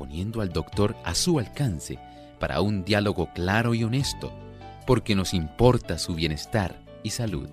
poniendo al doctor a su alcance para un diálogo claro y honesto, porque nos importa su bienestar y salud.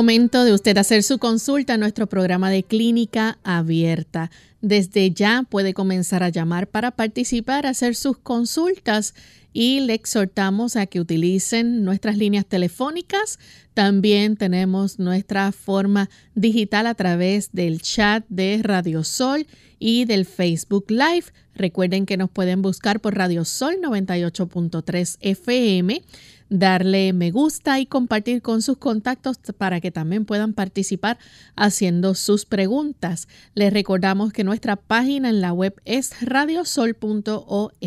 Momento de usted hacer su consulta en nuestro programa de clínica abierta. Desde ya puede comenzar a llamar para participar, hacer sus consultas y le exhortamos a que utilicen nuestras líneas telefónicas. También tenemos nuestra forma digital a través del chat de Radio Sol y del Facebook Live. Recuerden que nos pueden buscar por Radio Sol 98.3 FM darle me gusta y compartir con sus contactos para que también puedan participar haciendo sus preguntas. Les recordamos que nuestra página en la web es radiosol.org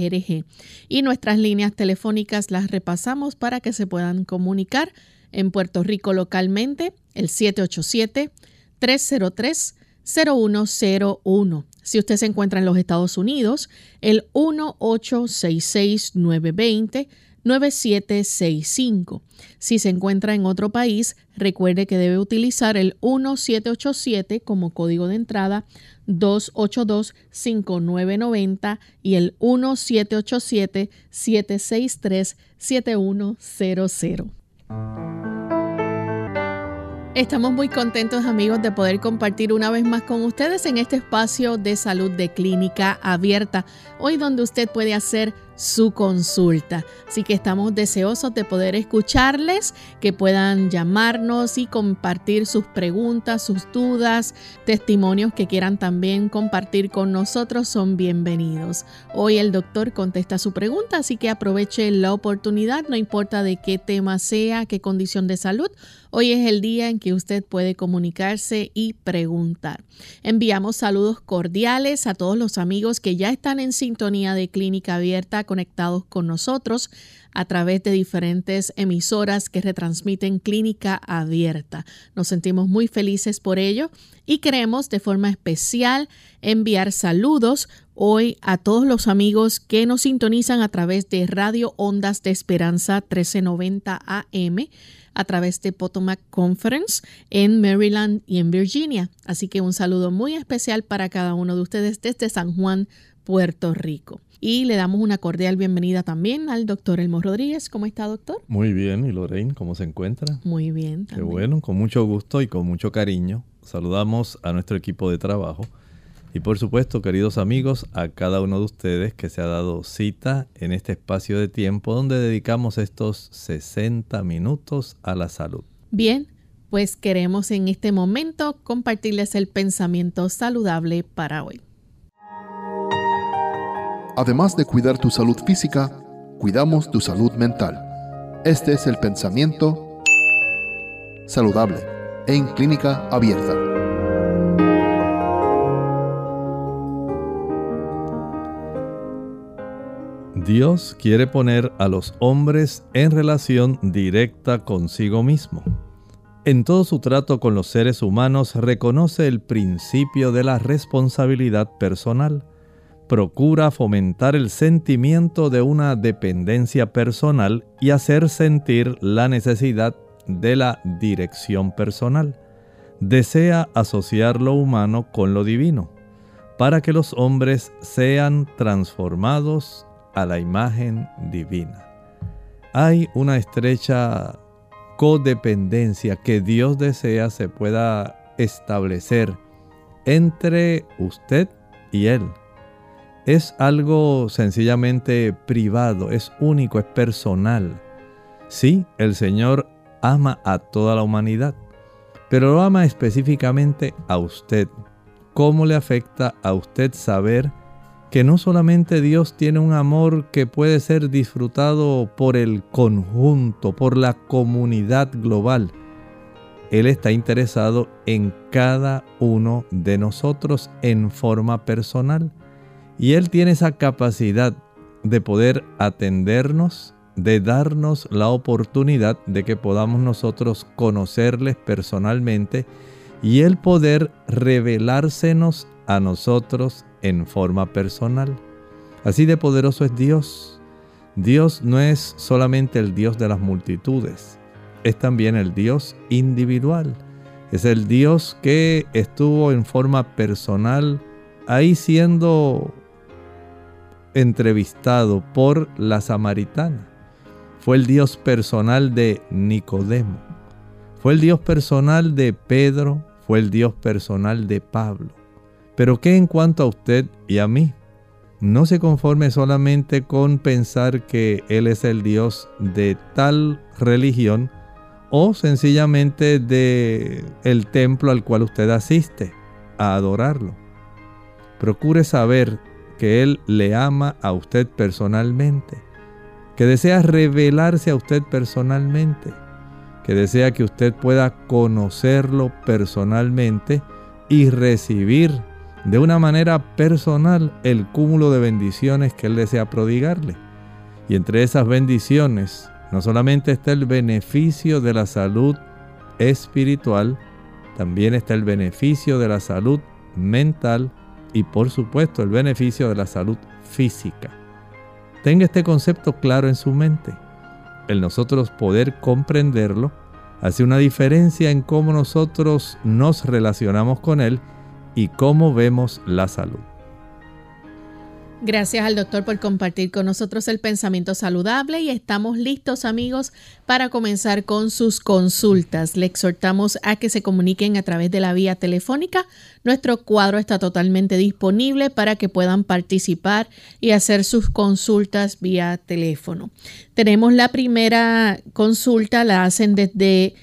y nuestras líneas telefónicas las repasamos para que se puedan comunicar en Puerto Rico localmente el 787 303 0101. Si usted se encuentra en los Estados Unidos, el 1866 920 9765. Si se encuentra en otro país, recuerde que debe utilizar el 1787 como código de entrada, 282-5990 y el 1787-763-7100. Estamos muy contentos amigos de poder compartir una vez más con ustedes en este espacio de salud de clínica abierta, hoy donde usted puede hacer su consulta. Así que estamos deseosos de poder escucharles, que puedan llamarnos y compartir sus preguntas, sus dudas, testimonios que quieran también compartir con nosotros son bienvenidos. Hoy el doctor contesta su pregunta, así que aproveche la oportunidad, no importa de qué tema sea, qué condición de salud. Hoy es el día en que usted puede comunicarse y preguntar. Enviamos saludos cordiales a todos los amigos que ya están en sintonía de Clínica Abierta conectados con nosotros a través de diferentes emisoras que retransmiten clínica abierta. Nos sentimos muy felices por ello y queremos de forma especial enviar saludos hoy a todos los amigos que nos sintonizan a través de Radio Ondas de Esperanza 1390 AM a través de Potomac Conference en Maryland y en Virginia. Así que un saludo muy especial para cada uno de ustedes desde San Juan, Puerto Rico. Y le damos una cordial bienvenida también al doctor Elmo Rodríguez. ¿Cómo está, doctor? Muy bien. ¿Y Lorraine, cómo se encuentra? Muy bien. Qué bueno, con mucho gusto y con mucho cariño. Saludamos a nuestro equipo de trabajo. Y por supuesto, queridos amigos, a cada uno de ustedes que se ha dado cita en este espacio de tiempo donde dedicamos estos 60 minutos a la salud. Bien, pues queremos en este momento compartirles el pensamiento saludable para hoy. Además de cuidar tu salud física, cuidamos tu salud mental. Este es el pensamiento saludable en clínica abierta. Dios quiere poner a los hombres en relación directa consigo mismo. En todo su trato con los seres humanos reconoce el principio de la responsabilidad personal procura fomentar el sentimiento de una dependencia personal y hacer sentir la necesidad de la dirección personal. Desea asociar lo humano con lo divino, para que los hombres sean transformados a la imagen divina. Hay una estrecha codependencia que Dios desea se pueda establecer entre usted y Él es algo sencillamente privado, es único, es personal. Sí, el Señor ama a toda la humanidad, pero lo ama específicamente a usted. ¿Cómo le afecta a usted saber que no solamente Dios tiene un amor que puede ser disfrutado por el conjunto, por la comunidad global? Él está interesado en cada uno de nosotros en forma personal Y Él tiene esa capacidad de poder atendernos, de darnos la oportunidad de que podamos nosotros conocerles personalmente y el poder revelársenos a nosotros en forma personal. Así de poderoso es Dios. Dios no es solamente el Dios de las multitudes, es también el Dios individual. Es el Dios que estuvo en forma personal ahí siendo entrevistado por la samaritana. Fue el Dios personal de Nicodemo. Fue el Dios personal de Pedro. Fue el Dios personal de Pablo. Pero ¿qué en cuanto a usted y a mí? No se conforme solamente con pensar que Él es el Dios de tal religión o sencillamente de el templo al cual usted asiste a adorarlo. Procure saber que Él le ama a usted personalmente, que desea revelarse a usted personalmente, que desea que usted pueda conocerlo personalmente y recibir de una manera personal el cúmulo de bendiciones que Él desea prodigarle. Y entre esas bendiciones no solamente está el beneficio de la salud espiritual, también está el beneficio de la salud mental y por supuesto el beneficio de la salud física. Tenga este concepto claro en su mente. El nosotros poder comprenderlo hace una diferencia en cómo nosotros nos relacionamos con Él y cómo vemos la salud. Gracias al doctor por compartir con nosotros el pensamiento saludable y estamos listos amigos para comenzar con sus consultas. Le exhortamos a que se comuniquen a través de la vía telefónica. Nuestro cuadro está totalmente disponible para que puedan participar y hacer sus consultas vía teléfono. Tenemos la primera consulta, la hacen desde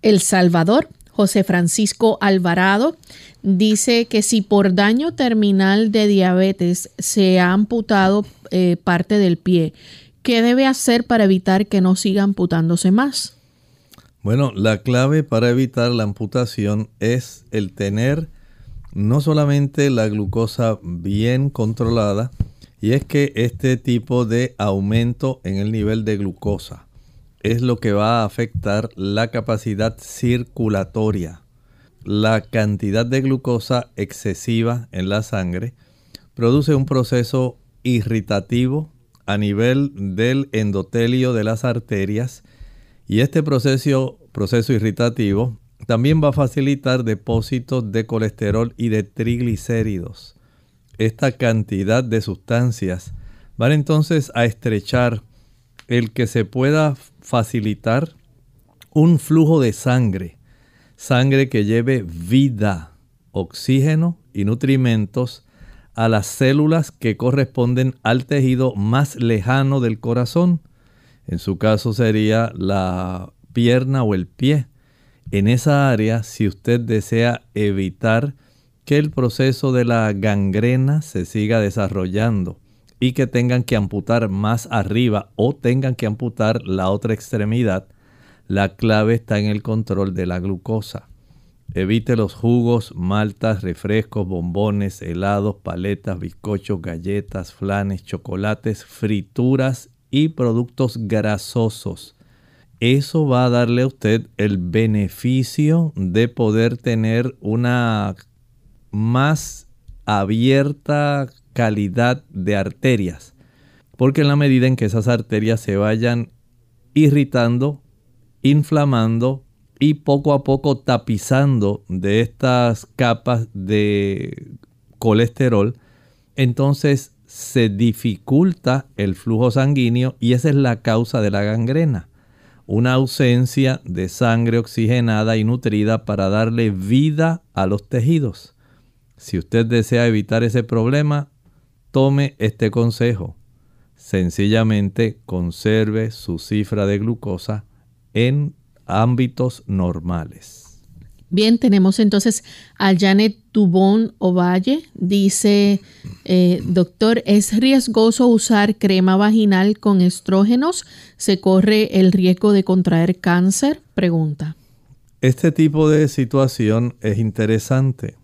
El Salvador. José Francisco Alvarado dice que si por daño terminal de diabetes se ha amputado eh, parte del pie, ¿qué debe hacer para evitar que no siga amputándose más? Bueno, la clave para evitar la amputación es el tener no solamente la glucosa bien controlada, y es que este tipo de aumento en el nivel de glucosa es lo que va a afectar la capacidad circulatoria. La cantidad de glucosa excesiva en la sangre produce un proceso irritativo a nivel del endotelio de las arterias y este proceso, proceso irritativo también va a facilitar depósitos de colesterol y de triglicéridos. Esta cantidad de sustancias van entonces a estrechar el que se pueda facilitar un flujo de sangre, sangre que lleve vida, oxígeno y nutrimentos a las células que corresponden al tejido más lejano del corazón. En su caso sería la pierna o el pie. En esa área, si usted desea evitar que el proceso de la gangrena se siga desarrollando y que tengan que amputar más arriba o tengan que amputar la otra extremidad, la clave está en el control de la glucosa. Evite los jugos, maltas, refrescos, bombones, helados, paletas, bizcochos, galletas, flanes, chocolates, frituras y productos grasosos. Eso va a darle a usted el beneficio de poder tener una más abierta calidad de arterias. Porque en la medida en que esas arterias se vayan irritando, inflamando y poco a poco tapizando de estas capas de colesterol, entonces se dificulta el flujo sanguíneo y esa es la causa de la gangrena. Una ausencia de sangre oxigenada y nutrida para darle vida a los tejidos. Si usted desea evitar ese problema, tome este consejo. Sencillamente conserve su cifra de glucosa en ámbitos normales. Bien, tenemos entonces a Janet Dubón Ovalle. Dice, eh, doctor, ¿es riesgoso usar crema vaginal con estrógenos? ¿Se corre el riesgo de contraer cáncer? Pregunta. Este tipo de situación es interesante.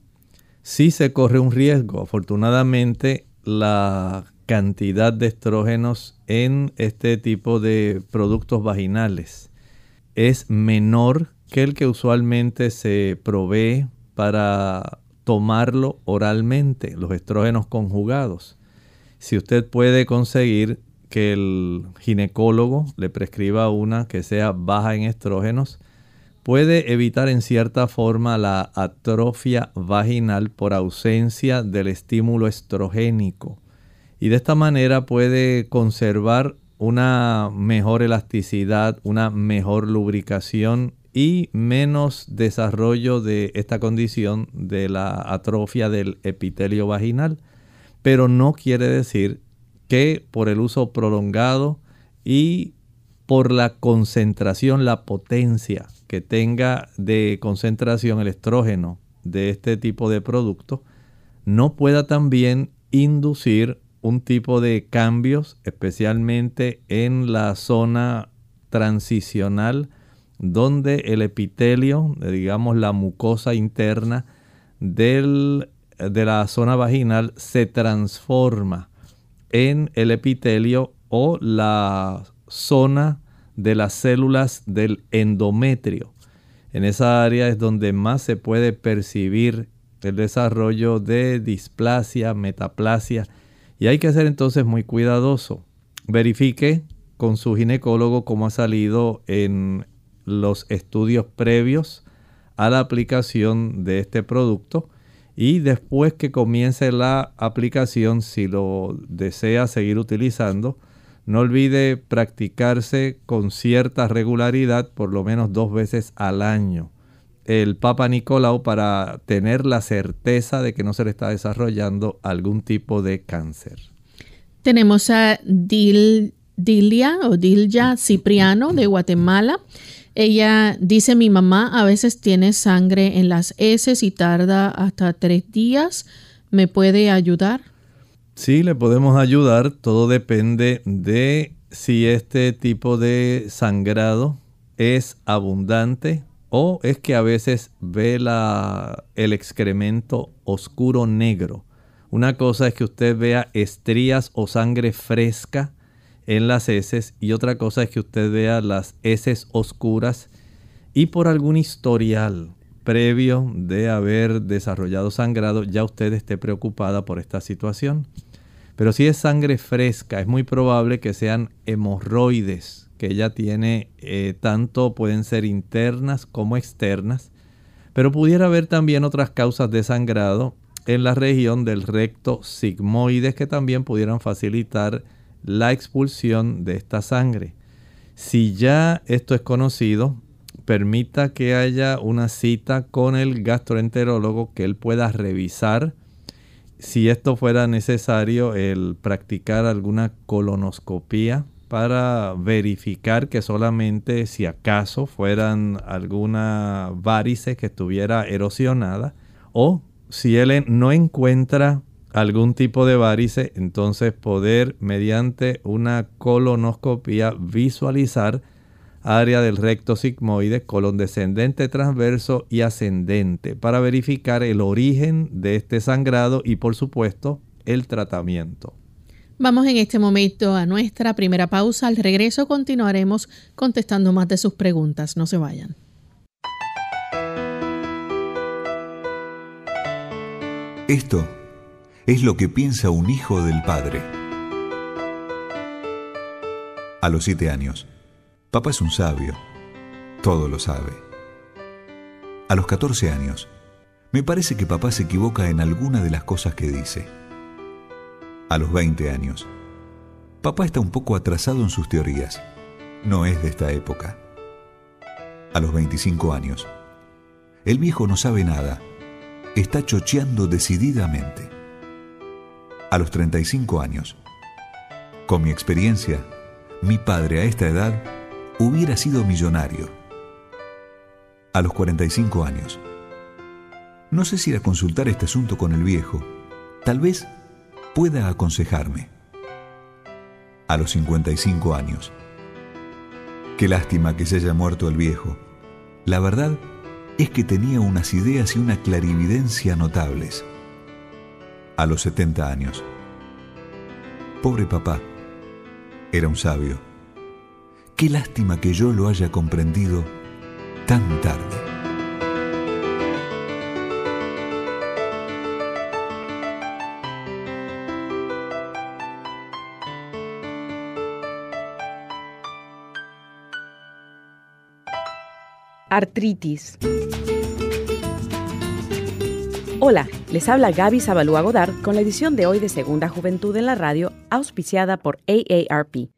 Sí se corre un riesgo. Afortunadamente, la cantidad de estrógenos en este tipo de productos vaginales es menor que el que usualmente se provee para tomarlo oralmente, los estrógenos conjugados. Si usted puede conseguir que el ginecólogo le prescriba una que sea baja en estrógenos, puede evitar en cierta forma la atrofia vaginal por ausencia del estímulo estrogénico. Y de esta manera puede conservar una mejor elasticidad, una mejor lubricación y menos desarrollo de esta condición de la atrofia del epitelio vaginal. Pero no quiere decir que por el uso prolongado y por la concentración, la potencia que tenga de concentración el estrógeno de este tipo de producto, no pueda también inducir un tipo de cambios, especialmente en la zona transicional, donde el epitelio, digamos la mucosa interna del, de la zona vaginal, se transforma en el epitelio o la zona de las células del endometrio. En esa área es donde más se puede percibir el desarrollo de displasia, metaplasia, y hay que ser entonces muy cuidadoso. Verifique con su ginecólogo cómo ha salido en los estudios previos a la aplicación de este producto y después que comience la aplicación, si lo desea seguir utilizando, no olvide practicarse con cierta regularidad, por lo menos dos veces al año, el Papa Nicolau para tener la certeza de que no se le está desarrollando algún tipo de cáncer. Tenemos a Dilia o Dilya Cipriano de Guatemala. Ella dice, mi mamá a veces tiene sangre en las heces y tarda hasta tres días. ¿Me puede ayudar? Sí, le podemos ayudar. Todo depende de si este tipo de sangrado es abundante o es que a veces ve la, el excremento oscuro negro. Una cosa es que usted vea estrías o sangre fresca en las heces y otra cosa es que usted vea las heces oscuras y por algún historial previo de haber desarrollado sangrado ya usted esté preocupada por esta situación. Pero si es sangre fresca, es muy probable que sean hemorroides que ella tiene, eh, tanto pueden ser internas como externas, pero pudiera haber también otras causas de sangrado en la región del recto sigmoides que también pudieran facilitar la expulsión de esta sangre. Si ya esto es conocido, permita que haya una cita con el gastroenterólogo que él pueda revisar si esto fuera necesario el practicar alguna colonoscopía para verificar que solamente si acaso fueran alguna varice que estuviera erosionada o si él no encuentra algún tipo de varice, entonces poder mediante una colonoscopia visualizar área del recto sigmoide, colon descendente, transverso y ascendente para verificar el origen de este sangrado y por supuesto el tratamiento. Vamos en este momento a nuestra primera pausa. Al regreso continuaremos contestando más de sus preguntas. No se vayan. Esto es lo que piensa un hijo del padre. A los siete años, papá es un sabio, todo lo sabe. A los 14 años, me parece que papá se equivoca en alguna de las cosas que dice. A los 20 años, papá está un poco atrasado en sus teorías. No es de esta época. A los 25 años, el viejo no sabe nada. Está chocheando decididamente a los 35 años. Con mi experiencia, mi padre a esta edad hubiera sido millonario. A los 45 años. No sé si ir a consultar este asunto con el viejo. Tal vez pueda aconsejarme. A los 55 años. Qué lástima que se haya muerto el viejo. La verdad es que tenía unas ideas y una clarividencia notables a los 70 años. Pobre papá, era un sabio. Qué lástima que yo lo haya comprendido tan tarde. Artritis. Hola, les habla Gaby Zabalúa Godard con la edición de hoy de Segunda Juventud en la Radio, auspiciada por AARP.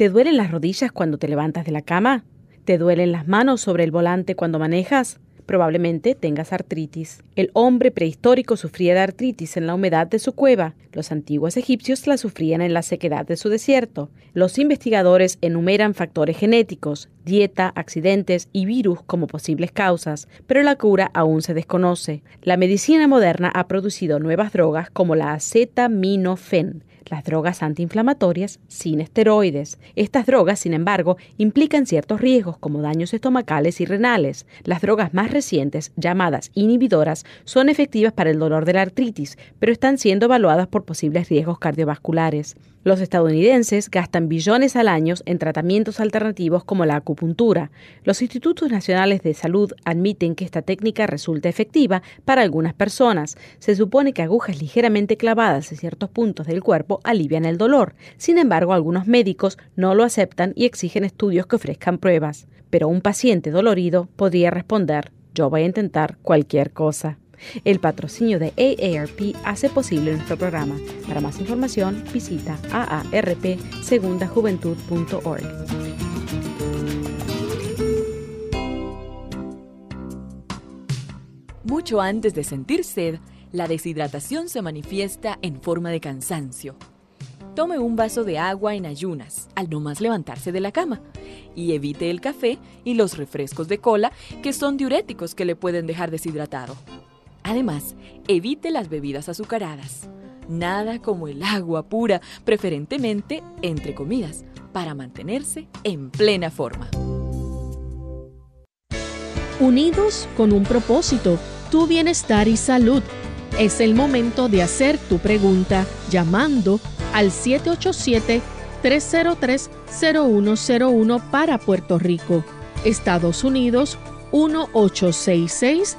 ¿Te duelen las rodillas cuando te levantas de la cama? ¿Te duelen las manos sobre el volante cuando manejas? Probablemente tengas artritis. El hombre prehistórico sufría de artritis en la humedad de su cueva. Los antiguos egipcios la sufrían en la sequedad de su desierto. Los investigadores enumeran factores genéticos, dieta, accidentes y virus como posibles causas, pero la cura aún se desconoce. La medicina moderna ha producido nuevas drogas como la acetaminofén, las drogas antiinflamatorias sin esteroides. Estas drogas, sin embargo, implican ciertos riesgos como daños estomacales y renales. Las drogas más recientes, llamadas inhibidoras, son efectivas para el dolor de la artritis, pero están siendo evaluadas por posibles riesgos cardiovasculares. Los estadounidenses gastan billones al año en tratamientos alternativos como la acupuntura. Los institutos nacionales de salud admiten que esta técnica resulta efectiva para algunas personas. Se supone que agujas ligeramente clavadas en ciertos puntos del cuerpo alivian el dolor. Sin embargo, algunos médicos no lo aceptan y exigen estudios que ofrezcan pruebas. Pero un paciente dolorido podría responder, yo voy a intentar cualquier cosa. El patrocinio de AARP hace posible nuestro programa. Para más información, visita aarpsegundajuventud.org. Mucho antes de sentir sed, la deshidratación se manifiesta en forma de cansancio. Tome un vaso de agua en ayunas al no más levantarse de la cama y evite el café y los refrescos de cola que son diuréticos que le pueden dejar deshidratado. Además, evite las bebidas azucaradas. Nada como el agua pura, preferentemente entre comidas, para mantenerse en plena forma. Unidos con un propósito, tu bienestar y salud. Es el momento de hacer tu pregunta llamando al 787-303-0101 para Puerto Rico, Estados Unidos 1866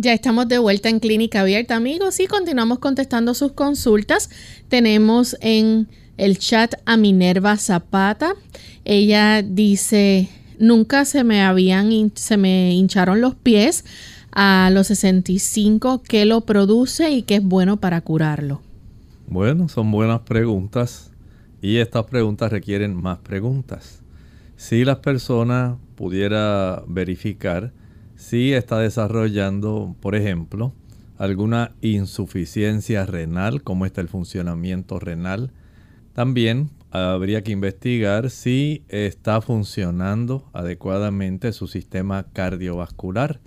Ya estamos de vuelta en Clínica Abierta, amigos, y continuamos contestando sus consultas. Tenemos en el chat a Minerva Zapata. Ella dice, nunca se me habían, se me hincharon los pies a los 65, ¿qué lo produce y qué es bueno para curarlo? Bueno, son buenas preguntas y estas preguntas requieren más preguntas. Si las personas pudiera verificar si está desarrollando, por ejemplo, alguna insuficiencia renal, cómo está el funcionamiento renal. También habría que investigar si está funcionando adecuadamente su sistema cardiovascular.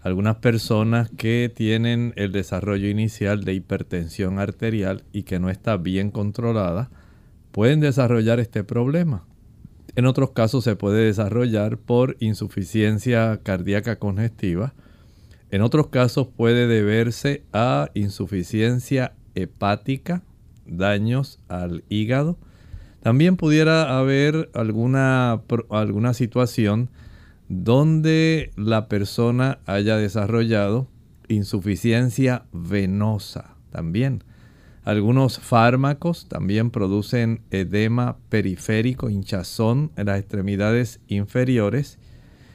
Algunas personas que tienen el desarrollo inicial de hipertensión arterial y que no está bien controlada, pueden desarrollar este problema. En otros casos se puede desarrollar por insuficiencia cardíaca congestiva. En otros casos puede deberse a insuficiencia hepática, daños al hígado. También pudiera haber alguna, alguna situación donde la persona haya desarrollado insuficiencia venosa también. Algunos fármacos también producen edema periférico, hinchazón en las extremidades inferiores.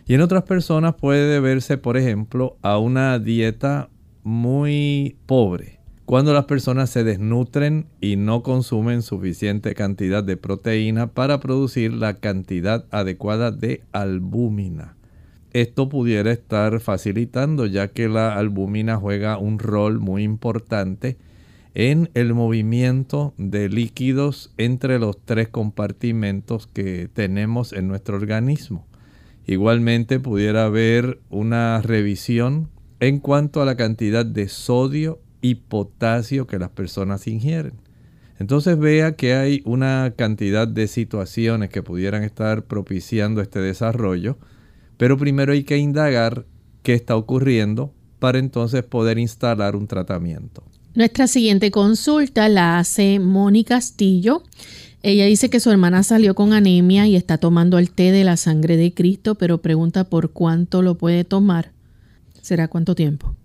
Y en otras personas puede deberse, por ejemplo, a una dieta muy pobre. Cuando las personas se desnutren y no consumen suficiente cantidad de proteína para producir la cantidad adecuada de albúmina. Esto pudiera estar facilitando ya que la albúmina juega un rol muy importante en el movimiento de líquidos entre los tres compartimentos que tenemos en nuestro organismo. Igualmente pudiera haber una revisión en cuanto a la cantidad de sodio y potasio que las personas ingieren. Entonces vea que hay una cantidad de situaciones que pudieran estar propiciando este desarrollo, pero primero hay que indagar qué está ocurriendo para entonces poder instalar un tratamiento. Nuestra siguiente consulta la hace Moni Castillo. Ella dice que su hermana salió con anemia y está tomando el té de la sangre de Cristo, pero pregunta por cuánto lo puede tomar. ¿Será cuánto tiempo?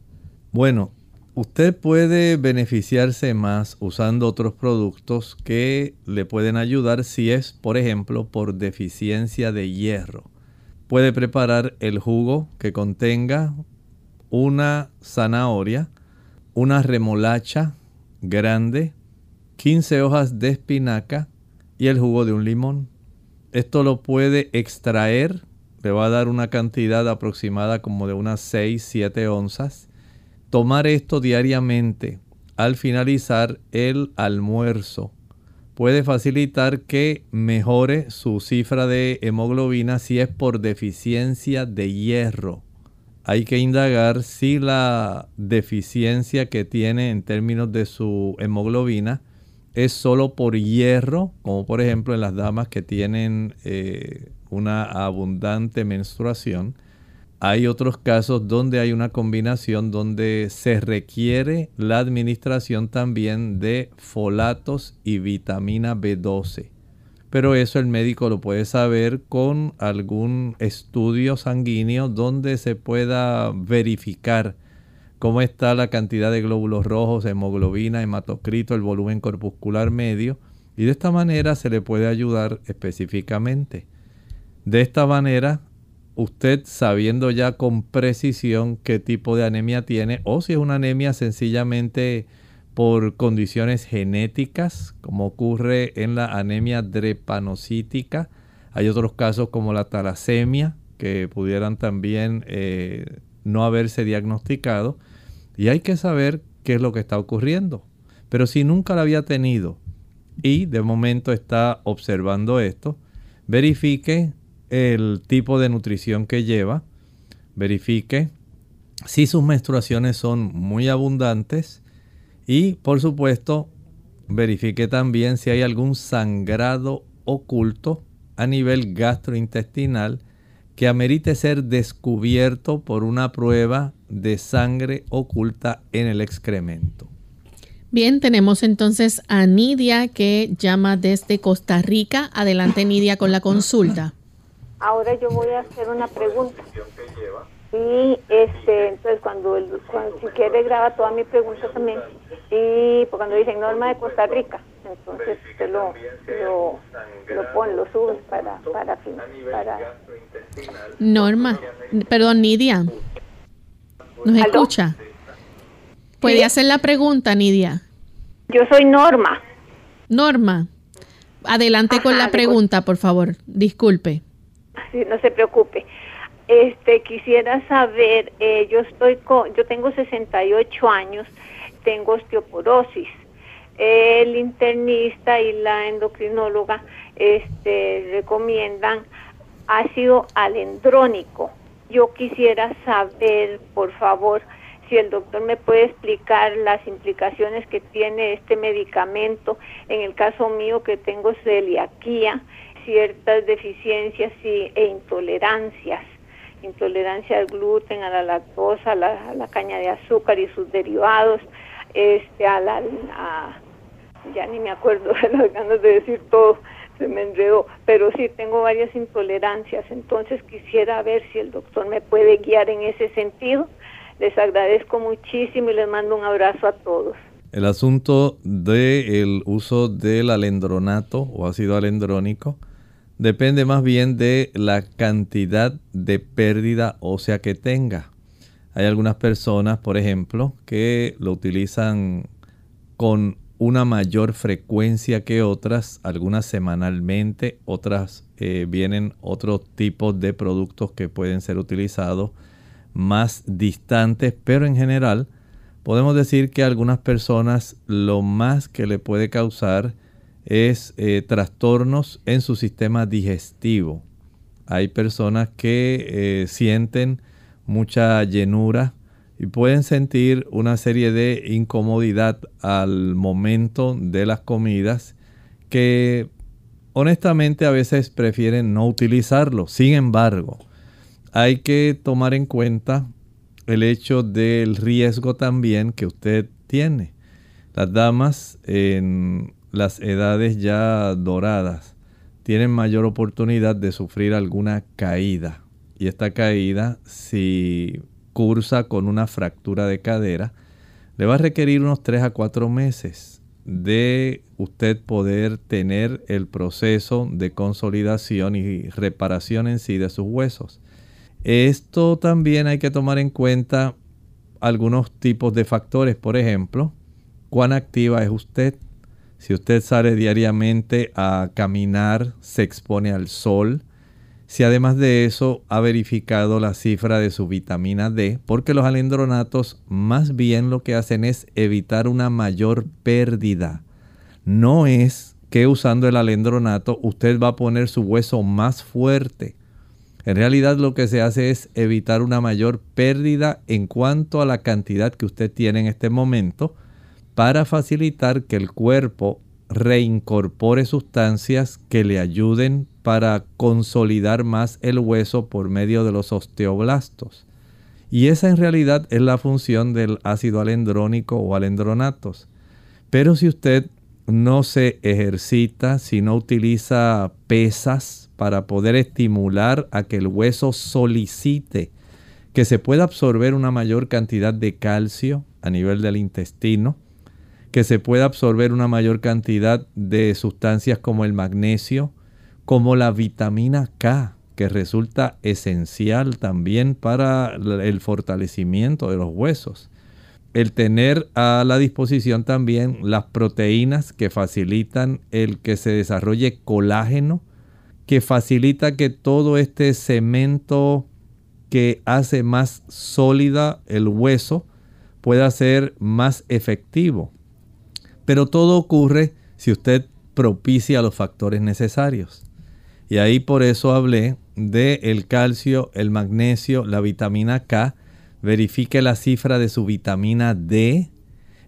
Bueno, usted puede beneficiarse más usando otros productos que le pueden ayudar si es, por ejemplo, por deficiencia de hierro. Puede preparar el jugo que contenga una zanahoria, una remolacha grande, 15 hojas de espinaca y el jugo de un limón. Esto lo puede extraer, le va a dar una cantidad aproximada como de unas 6-7 onzas Tomar esto diariamente al finalizar el almuerzo puede facilitar que mejore su cifra de hemoglobina si es por deficiencia de hierro. Hay que indagar si la deficiencia que tiene en términos de su hemoglobina es solo por hierro, como por ejemplo en las damas que tienen eh, una abundante menstruación, hay otros casos donde hay una combinación donde se requiere la administración también de folatos y vitamina B12. Pero eso el médico lo puede saber con algún estudio sanguíneo donde se pueda verificar cómo está la cantidad de glóbulos rojos, hemoglobina, hematocrito, el volumen corpuscular medio. Y de esta manera se le puede ayudar específicamente. De esta manera usted sabiendo ya con precisión qué tipo de anemia tiene o si es una anemia sencillamente por condiciones genéticas, como ocurre en la anemia drepanocítica. Hay otros casos como la talasemia que pudieran también eh, no haberse diagnosticado. Y hay que saber qué es lo que está ocurriendo. Pero si nunca la había tenido y de momento está observando esto, verifique el tipo de nutrición que lleva, verifique si sus menstruaciones son muy abundantes y por supuesto verifique también si hay algún sangrado oculto a nivel gastrointestinal que amerite ser descubierto por una prueba de sangre oculta en el excremento. Bien, tenemos entonces a Nidia que llama desde Costa Rica. Adelante Nidia con la consulta. Ahora yo voy a hacer una pregunta. Y este, entonces cuando, el, si quiere graba toda mi pregunta también. Y pues, cuando dicen norma de Costa Rica, entonces usted lo, lo, lo pone, lo sube para, para, para... Norma, perdón, Nidia. ¿Nos escucha? ¿Puede hacer la pregunta, Nidia? Yo soy Norma. Norma, adelante con la pregunta, por favor. Disculpe sí, no se preocupe. Este, quisiera saber, eh, yo estoy con, yo tengo 68 años, tengo osteoporosis. El internista y la endocrinóloga este, recomiendan ácido alendrónico. Yo quisiera saber, por favor, si el doctor me puede explicar las implicaciones que tiene este medicamento. En el caso mío que tengo celiaquía, ciertas deficiencias y, e intolerancias, intolerancia al gluten, a la lactosa, a la, caña de azúcar y sus derivados, este, a la, ya ni me acuerdo de las ganas de decir todo, se me enredó, pero sí tengo varias intolerancias, entonces quisiera ver si el doctor me puede guiar en ese sentido. Les agradezco muchísimo y les mando un abrazo a todos. El asunto del uso del alendronato o ácido alendrónico depende más bien de la cantidad de pérdida ósea que tenga. Hay algunas personas, por ejemplo, que lo utilizan con una mayor frecuencia que otras, algunas semanalmente, otras eh, vienen otros tipos de productos que pueden ser utilizados más distantes, pero en general podemos decir que a algunas personas lo más que le puede causar es eh, trastornos en su sistema digestivo. Hay personas que eh, sienten mucha llenura y pueden sentir una serie de incomodidad al momento de las comidas que honestamente a veces prefieren no utilizarlo. Sin embargo, hay que tomar en cuenta el hecho del riesgo también que usted tiene. Las damas en las edades ya doradas tienen mayor oportunidad de sufrir alguna caída. Y esta caída, si cursa con una fractura de cadera, le va a requerir unos 3 a 4 meses de usted poder tener el proceso de consolidación y reparación en sí de sus huesos. Esto también hay que tomar en cuenta algunos tipos de factores, por ejemplo, cuán activa es usted. Si usted sale diariamente a caminar, se expone al sol. Si además de eso ha verificado la cifra de su vitamina D, porque los alendronatos más bien lo que hacen es evitar una mayor pérdida. No es que usando el alendronato usted va a poner su hueso más fuerte. En realidad lo que se hace es evitar una mayor pérdida en cuanto a la cantidad que usted tiene en este momento para facilitar que el cuerpo reincorpore sustancias que le ayuden para consolidar más el hueso por medio de los osteoblastos. Y esa en realidad es la función del ácido alendrónico o alendronatos. Pero si usted no se ejercita, si no utiliza pesas, para poder estimular a que el hueso solicite que se pueda absorber una mayor cantidad de calcio a nivel del intestino, que se pueda absorber una mayor cantidad de sustancias como el magnesio, como la vitamina K, que resulta esencial también para el fortalecimiento de los huesos. El tener a la disposición también las proteínas que facilitan el que se desarrolle colágeno que facilita que todo este cemento que hace más sólida el hueso pueda ser más efectivo. Pero todo ocurre si usted propicia los factores necesarios. Y ahí por eso hablé de el calcio, el magnesio, la vitamina K. Verifique la cifra de su vitamina D.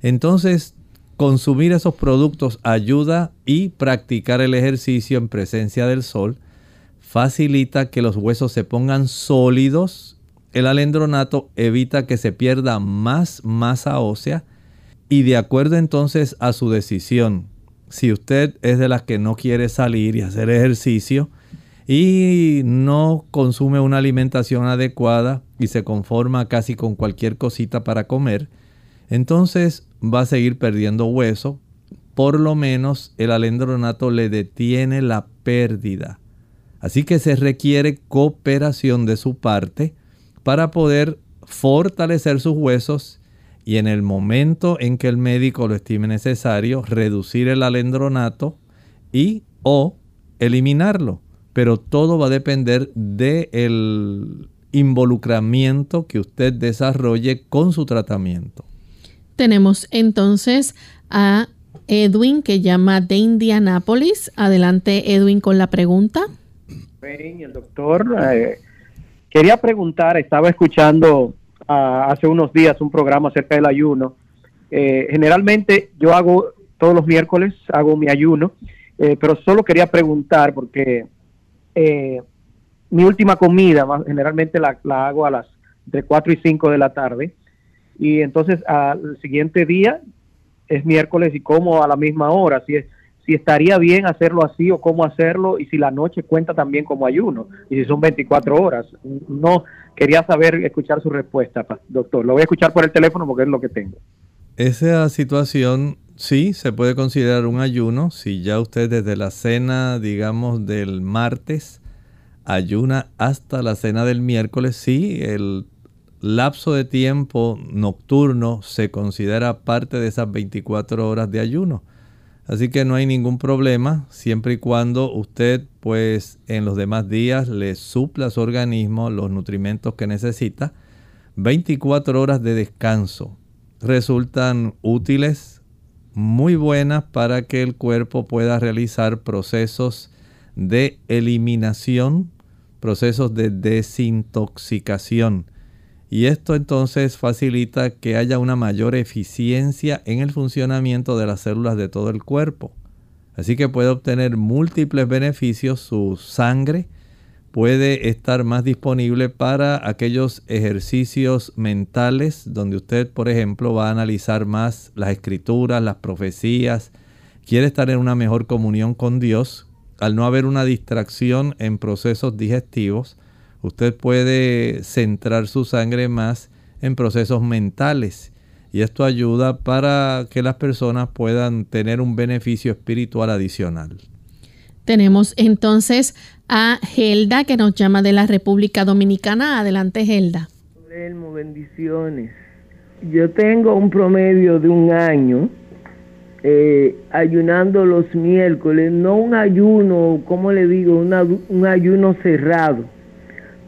Entonces consumir esos productos ayuda y practicar el ejercicio en presencia del sol facilita que los huesos se pongan sólidos. El alendronato evita que se pierda más masa ósea y de acuerdo entonces a su decisión, si usted es de las que no quiere salir y hacer ejercicio y no consume una alimentación adecuada y se conforma casi con cualquier cosita para comer, entonces va a seguir perdiendo hueso. Por lo menos el alendronato le detiene la pérdida. Así que se requiere cooperación de su parte para poder fortalecer sus huesos y en el momento en que el médico lo estime necesario, reducir el alendronato y o eliminarlo. Pero todo va a depender del involucramiento que usted desarrolle con su tratamiento. Tenemos entonces a Edwin que llama de Indianápolis. Adelante Edwin con la pregunta. El doctor eh, quería preguntar, estaba escuchando hace unos días un programa acerca del ayuno. Eh, generalmente yo hago todos los miércoles, hago mi ayuno, eh, pero solo quería preguntar porque mi última comida generalmente la, hago a las de 4 y 5 de la tarde y entonces al siguiente día es miércoles y como a la misma hora, si es si estaría bien hacerlo así o cómo hacerlo y si la noche cuenta también como ayuno y si son 24 horas. No quería saber, escuchar su respuesta, doctor. Lo voy a escuchar por el teléfono porque es lo que tengo. Esa situación sí se puede considerar un ayuno si ya usted desde la cena, digamos, del martes ayuna hasta la cena del miércoles, sí, el lapso de tiempo nocturno se considera parte de esas 24 horas de ayuno. Así que no hay ningún problema siempre y cuando usted pues en los demás días le supla a su organismo los nutrimentos que necesita. 24 horas de descanso resultan útiles, muy buenas para que el cuerpo pueda realizar procesos de eliminación, procesos de desintoxicación. Y esto entonces facilita que haya una mayor eficiencia en el funcionamiento de las células de todo el cuerpo. Así que puede obtener múltiples beneficios su sangre, puede estar más disponible para aquellos ejercicios mentales donde usted, por ejemplo, va a analizar más las escrituras, las profecías, quiere estar en una mejor comunión con Dios. Al no haber una distracción en procesos digestivos, usted puede centrar su sangre más en procesos mentales y esto ayuda para que las personas puedan tener un beneficio espiritual adicional. Tenemos entonces a Gelda que nos llama de la República Dominicana. Adelante, Gelda. bendiciones. Yo tengo un promedio de un año eh, ayunando los miércoles, no un ayuno, ¿cómo le digo? un ayuno cerrado,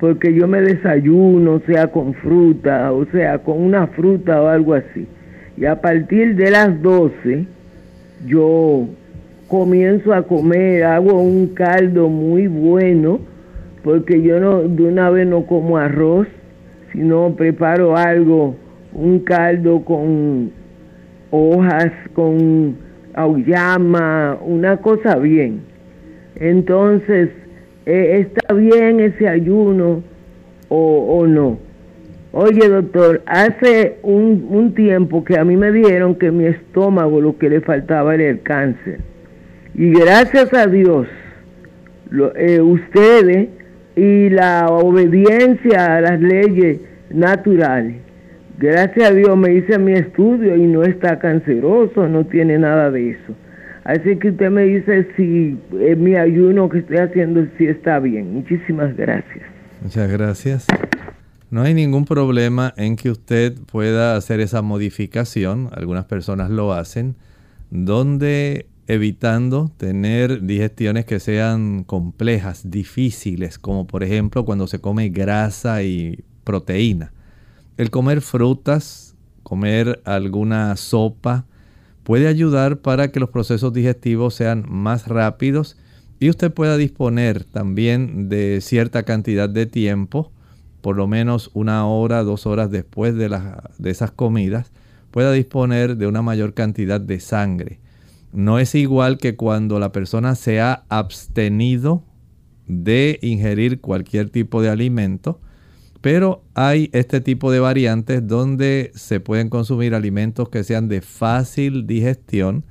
porque yo me desayuno, sea con fruta, o sea, con una fruta o algo así. Y a partir de las 12, yo comienzo a comer, hago un caldo muy bueno, porque yo no de una vez no como arroz, sino preparo algo, un caldo con hojas, con auyama, una cosa bien. Entonces, eh, ¿está bien ese ayuno o, o, no? Oye, doctor, hace un, un tiempo que a mí me dieron que mi estómago lo que le faltaba era el cáncer y gracias a Dios, eh, ustedes y la obediencia a las leyes naturales, gracias a Dios me hice mi estudio y no está canceroso, no tiene nada de eso. Así que usted me dice si eh, mi ayuno que estoy haciendo si está bien. Muchísimas gracias. Muchas gracias. No hay ningún problema en que usted pueda hacer esa modificación, algunas personas lo hacen, donde evitando tener digestiones que sean complejas, difíciles, como por ejemplo cuando se come grasa y proteína. El comer frutas, comer alguna sopa, puede ayudar para que los procesos digestivos sean más rápidos y usted pueda disponer también de cierta cantidad de tiempo, por lo menos una hora, dos horas después de, de esas comidas, pueda disponer de una mayor cantidad de sangre. No es igual que cuando la persona se ha abstenido de ingerir cualquier tipo de alimento, pero hay este tipo de variantes donde se pueden consumir alimentos que sean de fácil digestión.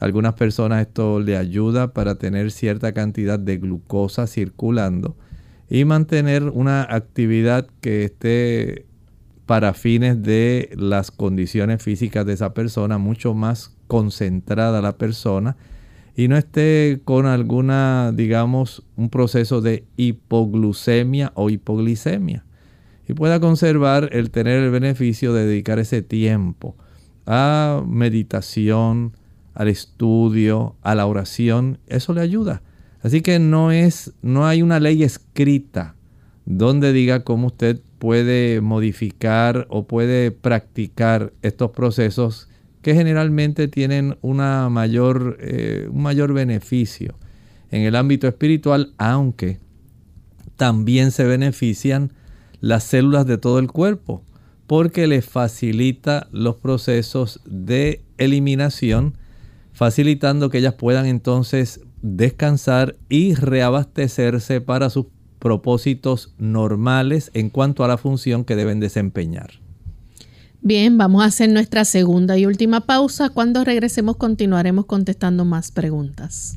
algunas personas esto le ayuda para tener cierta cantidad de glucosa circulando y mantener una actividad que esté para fines de las condiciones físicas de esa persona mucho más concentrada la persona y no esté con alguna, digamos, un proceso de hipoglucemia o hipoglicemia. Y pueda conservar el tener el beneficio de dedicar ese tiempo a meditación, al estudio, a la oración. Eso le ayuda. Así que no es, no hay una ley escrita donde diga cómo usted puede modificar o puede practicar estos procesos que generalmente tienen una mayor, eh, un mayor beneficio en el ámbito espiritual, aunque también se benefician las células de todo el cuerpo, porque les facilita los procesos de eliminación, facilitando que ellas puedan entonces descansar y reabastecerse para sus propósitos normales en cuanto a la función que deben desempeñar. Bien, vamos a hacer nuestra segunda y última pausa. Cuando regresemos continuaremos contestando más preguntas.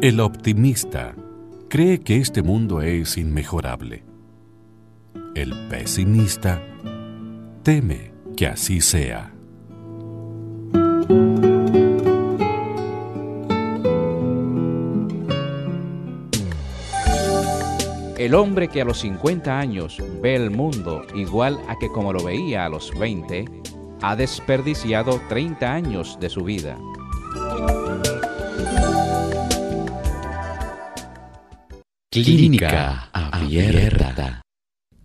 El optimista, cree que este mundo es inmejorable. El pesimista teme que así sea. El hombre que a los 50 años ve el mundo igual a que como lo veía a los 20, ha desperdiciado 30 años de su vida. Clínica Abierta.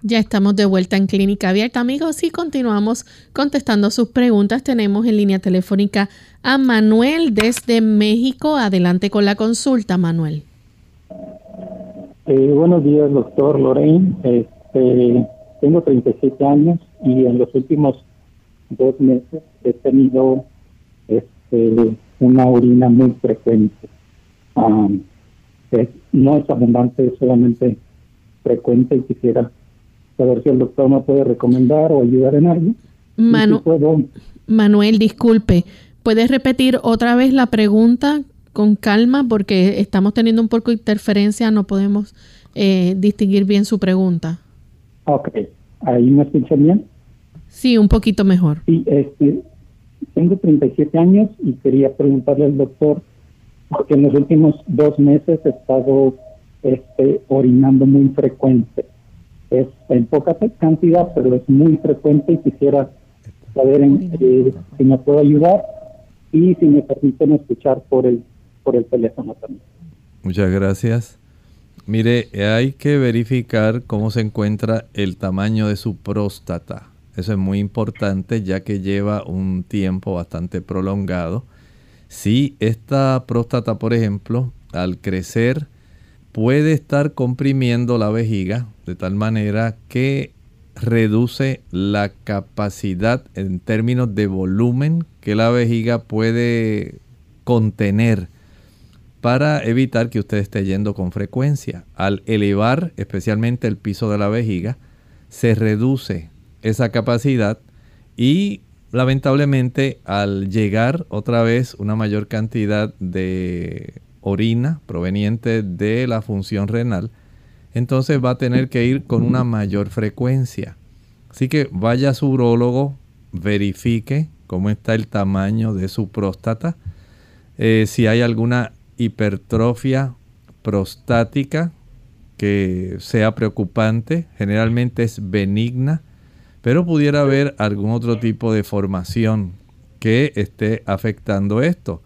Ya estamos de vuelta en Clínica Abierta, amigos, y continuamos contestando sus preguntas. Tenemos en línea telefónica a Manuel desde México. Adelante con la consulta, Manuel. Eh, buenos días, doctor Lorraine. Este, tengo 37 años y en los últimos dos meses he tenido este, una orina muy frecuente. No es abundante, es solamente frecuente y quisiera saber si el doctor me puede recomendar o ayudar en algo. Manuel, disculpe, ¿puedes repetir otra vez la pregunta con calma porque estamos teniendo un poco de interferencia, no podemos eh, distinguir bien su pregunta? Ok, ahí me escuchan bien. Sí, un poquito mejor. Sí, este, tengo 37 años y quería preguntarle al doctor, porque en los últimos dos meses he estado este, orinando muy frecuente. Es en poca cantidad, pero es muy frecuente y quisiera saber eh, si me puedo ayudar y si me permiten escuchar por el, por el teléfono también. Muchas gracias. Mire, hay que verificar cómo se encuentra el tamaño de su próstata. Eso es muy importante ya que lleva un tiempo bastante prolongado. Si esta próstata, por ejemplo, al crecer puede estar comprimiendo la vejiga de tal manera que reduce la capacidad en términos de volumen que la vejiga puede contener para evitar que usted esté yendo con frecuencia. Al elevar especialmente el piso de la vejiga, se reduce esa capacidad y lamentablemente al llegar otra vez una mayor cantidad de orina proveniente de la función renal, entonces va a tener que ir con una mayor frecuencia. Así que vaya a su urólogo, verifique cómo está el tamaño de su próstata, eh, si hay alguna hipertrofia prostática que sea preocupante, generalmente es benigna, pero pudiera haber algún otro tipo de formación que esté afectando esto.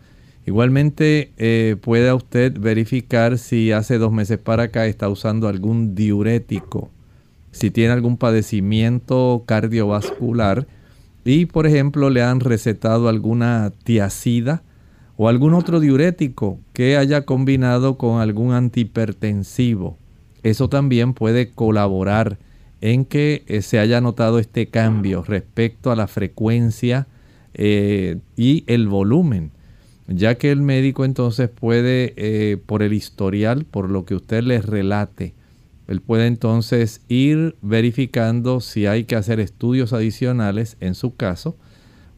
Igualmente eh, puede usted verificar si hace dos meses para acá está usando algún diurético, si tiene algún padecimiento cardiovascular y por ejemplo le han recetado alguna tiacida o algún otro diurético que haya combinado con algún antihipertensivo. Eso también puede colaborar en que eh, se haya notado este cambio respecto a la frecuencia eh, y el volumen, ya que el médico entonces puede, eh, por el historial, por lo que usted le relate, él puede entonces ir verificando si hay que hacer estudios adicionales en su caso.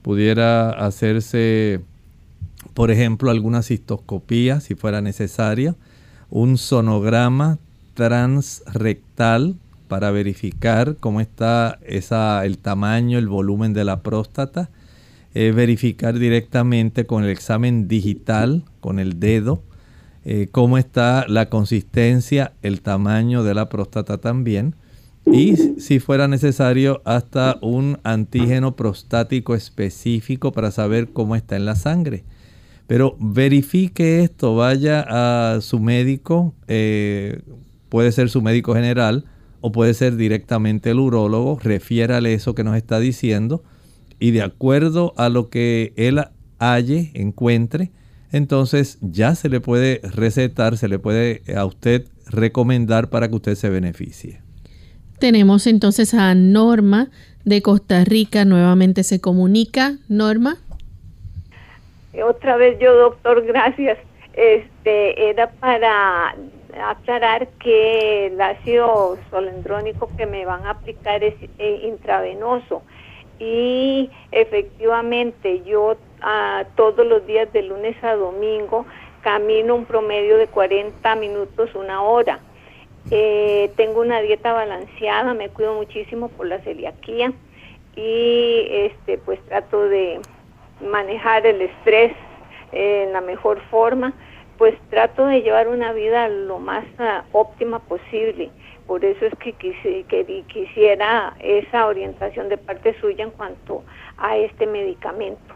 Pudiera hacerse, por ejemplo, alguna cistoscopía si fuera necesaria, un sonograma transrectal para verificar cómo está el tamaño, el volumen de la próstata. Eh, verificar directamente con el examen digital, con el dedo, eh, cómo está la consistencia, el tamaño de la próstata también. Y si fuera necesario, hasta un antígeno prostático específico para saber cómo está en la sangre. Pero verifique esto, vaya a su médico, eh, puede ser su médico general, o puede ser directamente el urólogo, refiérale eso que nos está diciendo y de acuerdo a lo que él halle, encuentre, entonces ya se le puede recetar, se le puede a usted recomendar para que usted se beneficie. Tenemos entonces a Norma de Costa Rica, nuevamente se comunica. Norma. Otra vez yo, doctor, gracias. Este era para aclarar que el ácido solendrónico que me van a aplicar es eh, intravenoso y efectivamente yo todos los días de lunes a domingo camino un promedio de 40 minutos, una hora. Eh, tengo una dieta balanceada, me cuido muchísimo por la celiaquía y este pues trato de manejar el estrés en la mejor forma, pues trato de llevar una vida lo más ah, óptima posible. Por eso es que, que quisiera esa orientación de parte suya en cuanto a este medicamento.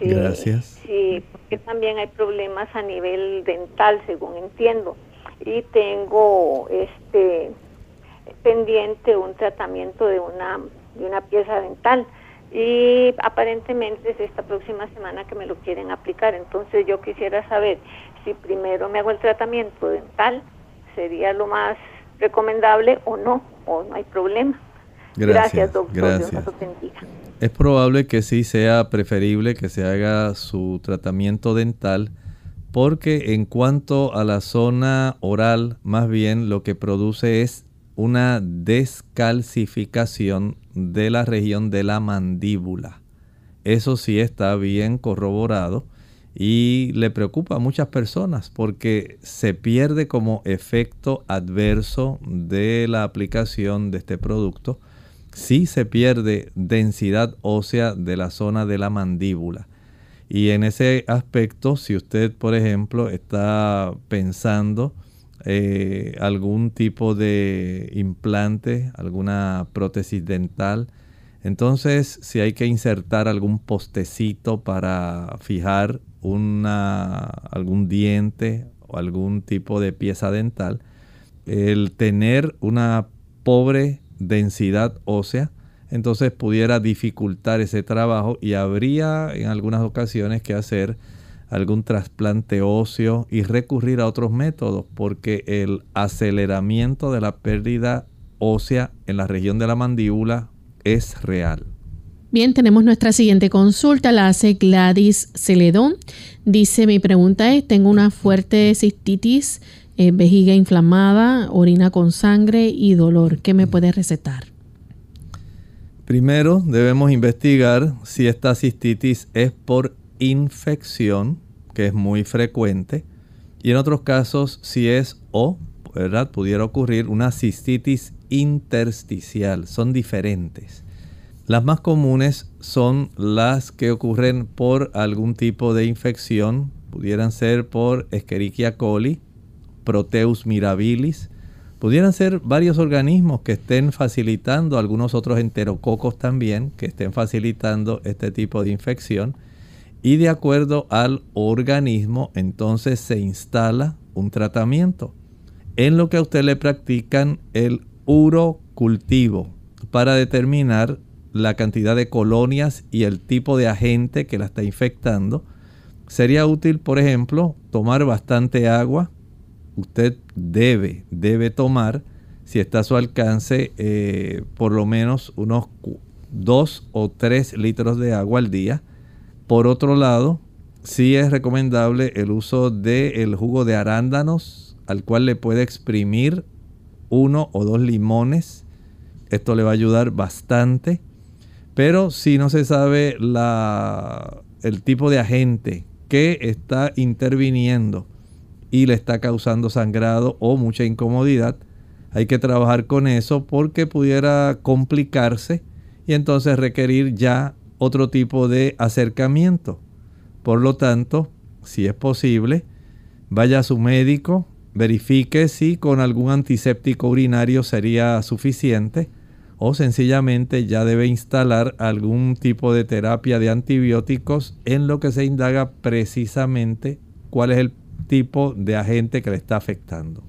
Gracias. Sí, porque también hay problemas a nivel dental, según entiendo. Y tengo este pendiente un tratamiento de una, de una pieza dental. Y aparentemente es esta próxima semana que me lo quieren aplicar. Entonces yo quisiera saber si primero me hago el tratamiento dental, sería lo más recomendable o no, o no hay problema. Gracias, doctor. Gracias. Es probable que sí sea preferible que se haga su tratamiento dental porque en cuanto a la zona oral, más bien lo que produce es una descalcificación de la región de la mandíbula. Eso sí está bien corroborado y le preocupa a muchas personas porque se pierde como efecto adverso de la aplicación de este producto sí se pierde densidad ósea de la zona de la mandíbula. Y en ese aspecto, si usted, por ejemplo, está pensando eh, algún tipo de implante, alguna prótesis dental, entonces si hay que insertar algún postecito para fijar una, algún diente o algún tipo de pieza dental, el tener una pobre densidad ósea, entonces pudiera dificultar ese trabajo y habría en algunas ocasiones que hacer algún trasplante óseo y recurrir a otros métodos porque el aceleramiento de la pérdida ósea en la región de la mandíbula es real. Bien, tenemos nuestra siguiente consulta, la hace Gladys Celedón. Dice, mi pregunta es, tengo una fuerte cistitis eh, vejiga inflamada, orina con sangre y dolor. ¿Qué me puede recetar? Primero debemos investigar si esta cistitis es por infección, que es muy frecuente, y en otros casos si es o, ¿verdad? Pudiera ocurrir una cistitis intersticial, son diferentes. Las más comunes son las que ocurren por algún tipo de infección, pudieran ser por Escherichia coli, Proteus mirabilis. Pudieran ser varios organismos que estén facilitando, algunos otros enterococos también, que estén facilitando este tipo de infección. Y de acuerdo al organismo, entonces se instala un tratamiento. En lo que a usted le practican el urocultivo para determinar la cantidad de colonias y el tipo de agente que la está infectando. Sería útil, por ejemplo, tomar bastante agua, usted debe, debe tomar, si está a su alcance, eh, por lo menos unos 2 o 3 litros de agua al día. Por otro lado, sí es recomendable el uso del jugo de arándanos, al cual le puede exprimir uno o dos limones. Esto le va a ayudar bastante. Pero si no se sabe el tipo de agente que está interviniendo y le está causando sangrado o mucha incomodidad, hay que trabajar con eso porque pudiera complicarse y entonces requerir ya otro tipo de acercamiento. Por lo tanto, si es posible, vaya a su médico, verifique si con algún antiséptico urinario sería suficiente o sencillamente ya debe instalar algún tipo de terapia de antibióticos en lo que se indaga precisamente cuál es el tipo de agente que le está afectando.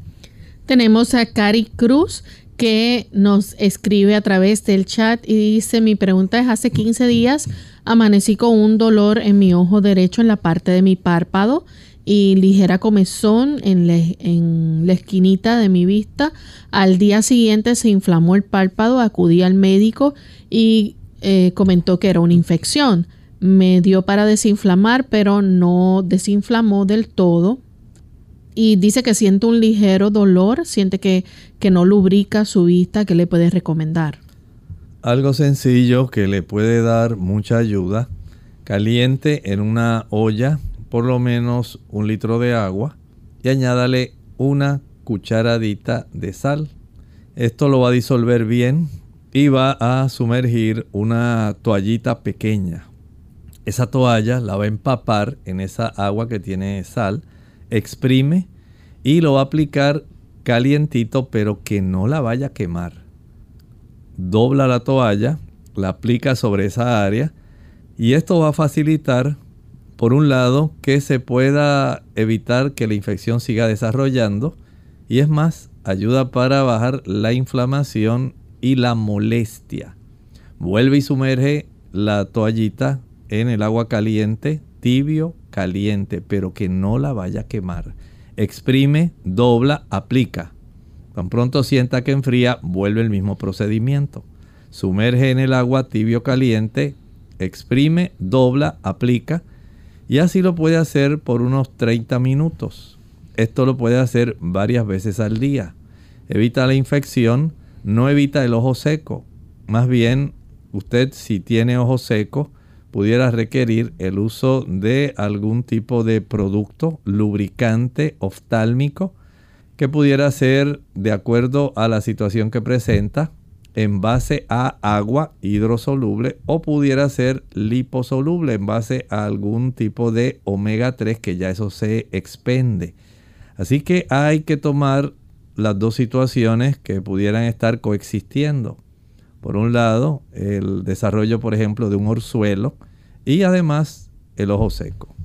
Tenemos a Cari Cruz que nos escribe a través del chat y dice, mi pregunta es, hace 15 días amanecí con un dolor en mi ojo derecho en la parte de mi párpado y ligera comezón en, en la esquinita de mi vista. Al día siguiente se inflamó el párpado, acudí al médico y eh, comentó que era una infección. Me dio para desinflamar, pero no desinflamó del todo y dice que siente un ligero dolor, siente que, que no lubrica su vista, ¿qué le puede recomendar? Algo sencillo que le puede dar mucha ayuda. Caliente en una olla por lo menos un litro de agua y añádale una cucharadita de sal. Esto lo va a disolver bien y va a sumergir una toallita pequeña. Esa toalla la va a empapar en esa agua que tiene sal, exprime y lo va a aplicar calientito pero que no la vaya a quemar. Dobla la toalla, la aplica sobre esa área y esto va a facilitar, por un lado, que se pueda evitar que la infección siga desarrollando y es más, ayuda para bajar la inflamación y la molestia. Vuelve y sumerge la toallita en el agua caliente, tibio, caliente, pero que no la vaya a quemar. Exprime, dobla, aplica. Tan pronto sienta que enfría, vuelve el mismo procedimiento. Sumerge en el agua tibio caliente, exprime, dobla, aplica. Y así lo puede hacer por unos 30 minutos. Esto lo puede hacer varias veces al día. Evita la infección, no evita el ojo seco. Más bien, usted si tiene ojo seco, pudiera requerir el uso de algún tipo de producto lubricante oftálmico que pudiera ser de acuerdo a la situación que presenta en base a agua hidrosoluble o pudiera ser liposoluble en base a algún tipo de omega 3 que ya eso se expende. Así que hay que tomar las dos situaciones que pudieran estar coexistiendo. Por un lado, el desarrollo, por ejemplo, de un orzuelo y además el ojo seco.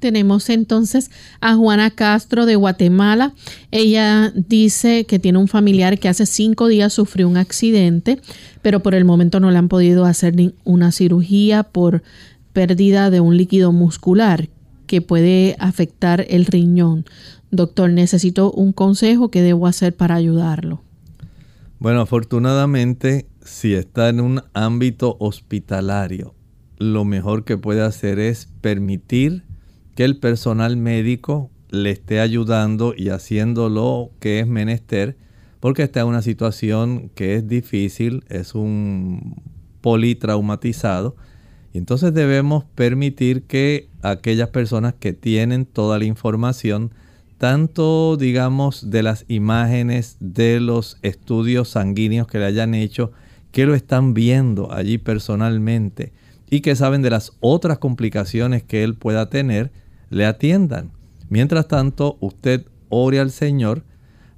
Tenemos entonces a Juana Castro de Guatemala. Ella dice que tiene un familiar que hace cinco días sufrió un accidente, pero por el momento no le han podido hacer una cirugía por pérdida de un líquido muscular que puede afectar el riñón. Doctor, necesito un consejo que debo hacer para ayudarlo. Bueno, afortunadamente, si está en un ámbito hospitalario, lo mejor que puede hacer es permitir que el personal médico le esté ayudando y haciendo lo que es menester, porque está en una situación que es difícil, es un politraumatizado, y entonces debemos permitir que aquellas personas que tienen toda la información tanto digamos de las imágenes de los estudios sanguíneos que le hayan hecho, que lo están viendo allí personalmente y que saben de las otras complicaciones que él pueda tener, le atiendan. Mientras tanto, usted ore al Señor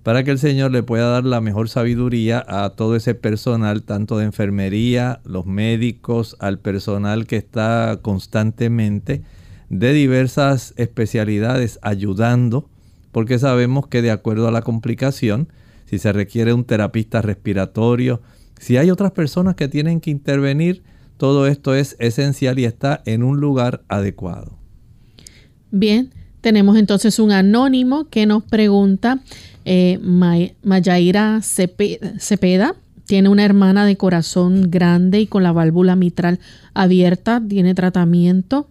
para que el Señor le pueda dar la mejor sabiduría a todo ese personal, tanto de enfermería, los médicos, al personal que está constantemente de diversas especialidades ayudando porque sabemos que de acuerdo a la complicación, si se requiere un terapista respiratorio, si hay otras personas que tienen que intervenir, todo esto es esencial y está en un lugar adecuado. Bien, tenemos entonces un anónimo que nos pregunta, eh, Mayaira Cepeda, tiene una hermana de corazón grande y con la válvula mitral abierta, tiene tratamiento,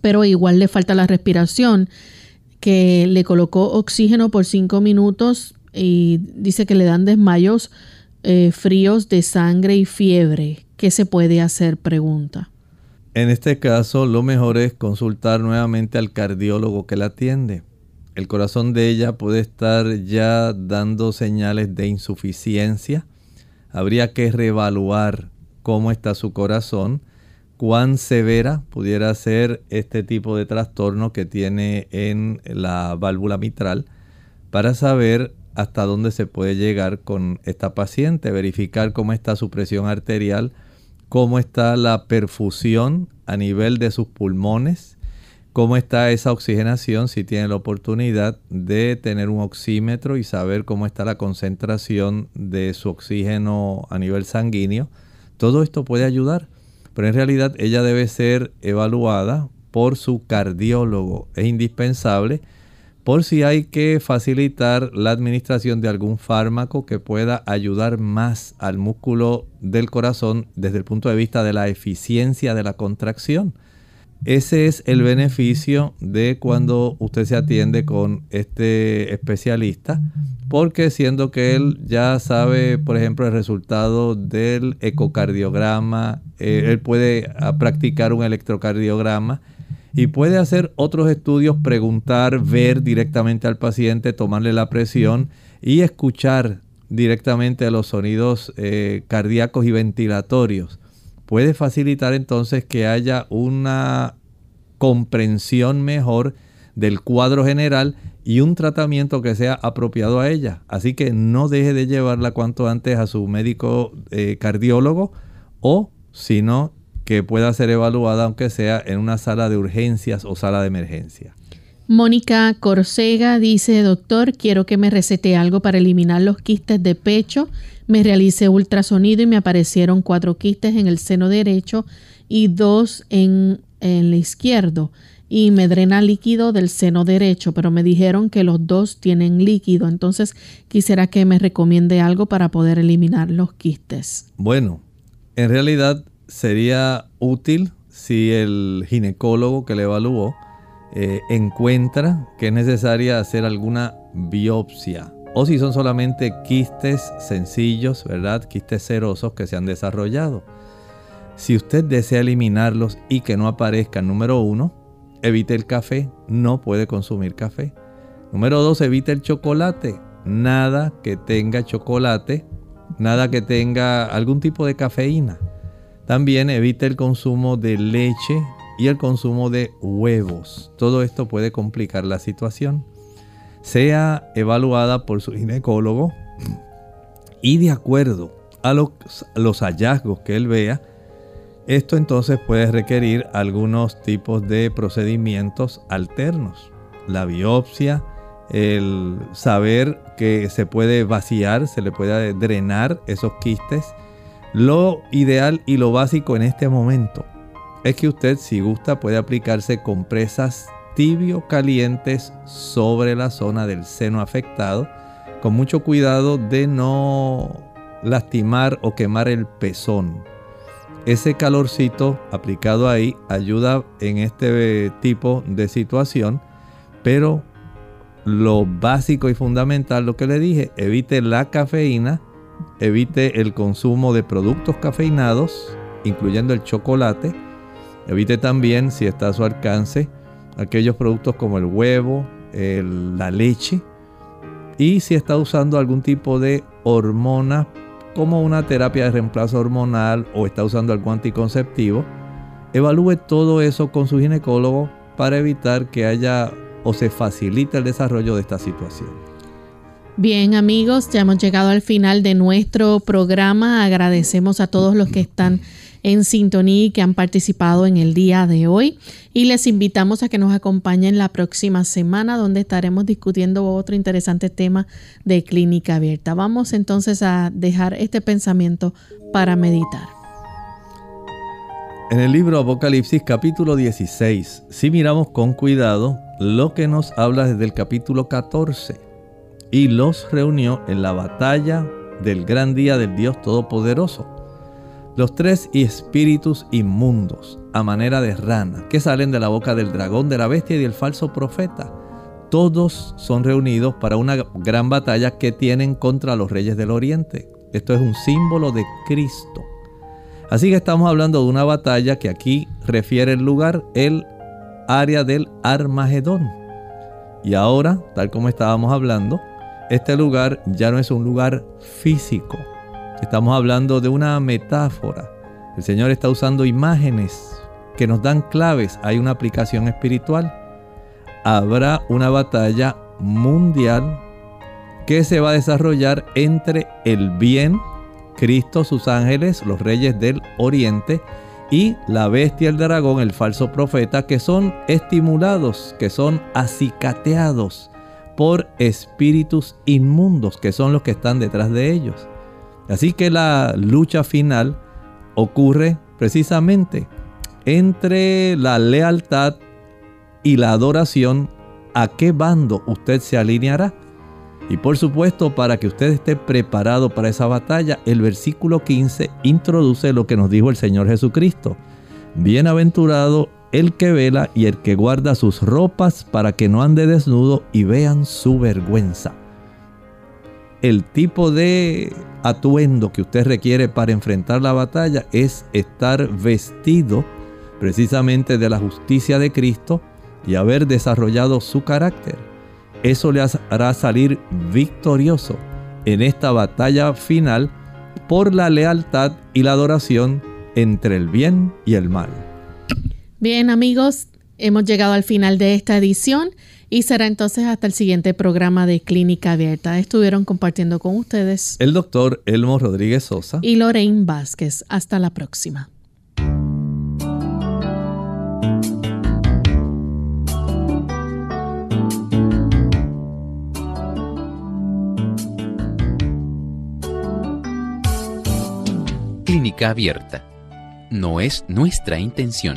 pero igual le falta la respiración que le colocó oxígeno por cinco minutos y dice que le dan desmayos eh, fríos de sangre y fiebre. ¿Qué se puede hacer? Pregunta. En este caso, lo mejor es consultar nuevamente al cardiólogo que la atiende. El corazón de ella puede estar ya dando señales de insuficiencia. Habría que reevaluar cómo está su corazón cuán severa pudiera ser este tipo de trastorno que tiene en la válvula mitral para saber hasta dónde se puede llegar con esta paciente, verificar cómo está su presión arterial, cómo está la perfusión a nivel de sus pulmones, cómo está esa oxigenación, si tiene la oportunidad de tener un oxímetro y saber cómo está la concentración de su oxígeno a nivel sanguíneo. Todo esto puede ayudar pero en realidad ella debe ser evaluada por su cardiólogo. Es indispensable por si hay que facilitar la administración de algún fármaco que pueda ayudar más al músculo del corazón desde el punto de vista de la eficiencia de la contracción. Ese es el beneficio de cuando usted se atiende con este especialista, porque siendo que él ya sabe, por ejemplo, el resultado del ecocardiograma, eh, él puede ah, practicar un electrocardiograma Y puede hacer otros estudios, preguntar, ver directamente al paciente, tomarle la presión y escuchar directamente los sonidos eh, cardíacos y ventilatorios. Puede facilitar entonces que haya una comprensión mejor del cuadro general y un tratamiento que sea apropiado a ella. Así que no deje de llevarla cuanto antes a su médico eh, cardiólogo o si no, que pueda ser evaluada aunque sea en una sala de urgencias o sala de emergencia. Mónica Corsega dice, doctor, quiero que me recete algo para eliminar los quistes de pecho. Me realicé ultrasonido y me aparecieron cuatro quistes en el seno derecho y dos en, en el izquierdo y me drena líquido del seno derecho, pero me dijeron que los dos tienen líquido, entonces quisiera que me recomiende algo para poder eliminar los quistes. Bueno, en realidad sería útil si el ginecólogo que le evaluó eh, encuentra que es necesaria hacer alguna biopsia o si son solamente quistes sencillos, ¿verdad? Quistes serosos que se han desarrollado. Si usted desea eliminarlos y que no aparezcan, número uno, evite el café, no puede consumir café. Número dos, evite el chocolate. Nada que tenga chocolate, nada que tenga algún tipo de cafeína. También evite el consumo de leche y el consumo de huevos. Todo esto puede complicar la situación. Sea evaluada por su ginecólogo y de acuerdo a los, los hallazgos que él vea, esto entonces puede requerir algunos tipos de procedimientos alternos. La biopsia, el saber que se puede vaciar, se le puede drenar esos quistes. Lo ideal y lo básico en este momento es que usted si gusta puede aplicarse compresas tibio calientes sobre la zona del seno afectado. Con mucho cuidado de no lastimar o quemar el pezón. Ese calorcito aplicado ahí ayuda en este tipo de situación, pero lo básico y fundamental, lo que le dije, evite la cafeína, evite el consumo de productos cafeinados, incluyendo el chocolate, evite también, si está a su alcance, aquellos productos como el huevo, la leche, y si está usando algún tipo de hormona como una terapia de reemplazo hormonal o está usando algún anticonceptivo, evalúe todo eso con su ginecólogo para evitar que haya o se facilite el desarrollo de esta situación. Bien amigos, ya hemos llegado al final de nuestro programa. Agradecemos a todos los que están en sintonía y que han participado en el día de hoy. Y les invitamos a que nos acompañen la próxima semana donde estaremos discutiendo otro interesante tema de clínica abierta. Vamos entonces a dejar este pensamiento para meditar. En el libro Apocalipsis capítulo 16, si miramos con cuidado lo que nos habla desde el capítulo 14, y los reunió en la batalla del gran día del Dios Todopoderoso los tres espíritus inmundos, a manera de rana, que salen de la boca del dragón, de la bestia y del falso profeta. Todos son reunidos para una gran batalla que tienen contra los reyes del oriente. Esto es un símbolo de Cristo. Así que estamos hablando de una batalla que aquí refiere el lugar, el área del Armagedón. Y ahora, tal como estábamos hablando, este lugar ya no es un lugar físico, Estamos hablando de una metáfora. El Señor está usando imágenes que nos dan claves. Hay una aplicación espiritual. Habrá una batalla mundial que se va a desarrollar entre el bien, Cristo, sus ángeles, los reyes del oriente, y la bestia, el dragón, el falso profeta, que son estimulados, que son acicateados por espíritus inmundos, que son los que están detrás de ellos. Así que la lucha final ocurre precisamente entre la lealtad y la adoración. ¿A qué bando usted se alineará? Y por supuesto, para que usted esté preparado para esa batalla, el versículo 15 introduce lo que nos dijo el Señor Jesucristo. Bienaventurado el que vela y el que guarda sus ropas para que no ande desnudo y vean su vergüenza el tipo de atuendo que usted requiere para enfrentar la batalla es estar vestido precisamente de la justicia de Cristo y haber desarrollado su carácter. Eso le hará salir victorioso en esta batalla final por la lealtad y la adoración entre el bien y el mal. Bien amigos, hemos llegado al final de esta edición y será entonces hasta el siguiente programa de Clínica Abierta. Estuvieron compartiendo con ustedes el doctor Elmo Rodríguez Sosa y Lorraine Vázquez. Hasta la próxima. Clínica Abierta. No es nuestra intención